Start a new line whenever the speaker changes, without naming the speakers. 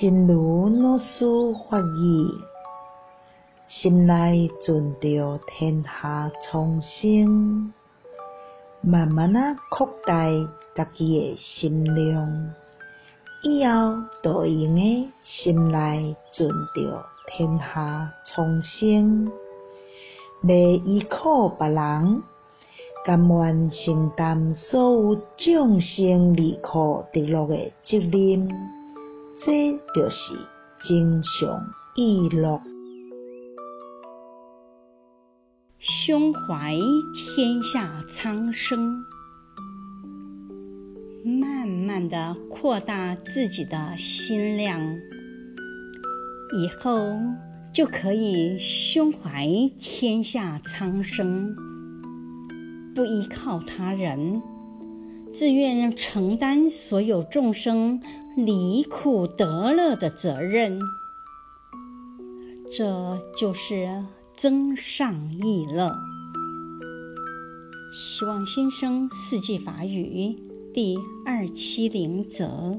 真如老师法语，心内存着天下苍生，慢慢仔扩大家己的心量，以后就会用个心内存着天下苍生，袂依靠别人。甘愿承担所有众生离苦得乐的责任，就是真相意乐。
胸怀天下苍生，慢慢的扩大自己的心量，以后就可以胸怀天下苍生。不依靠他人，自愿承担所有众生离苦得乐的责任，这就是增上意乐。希望新生四季法语第二七零则。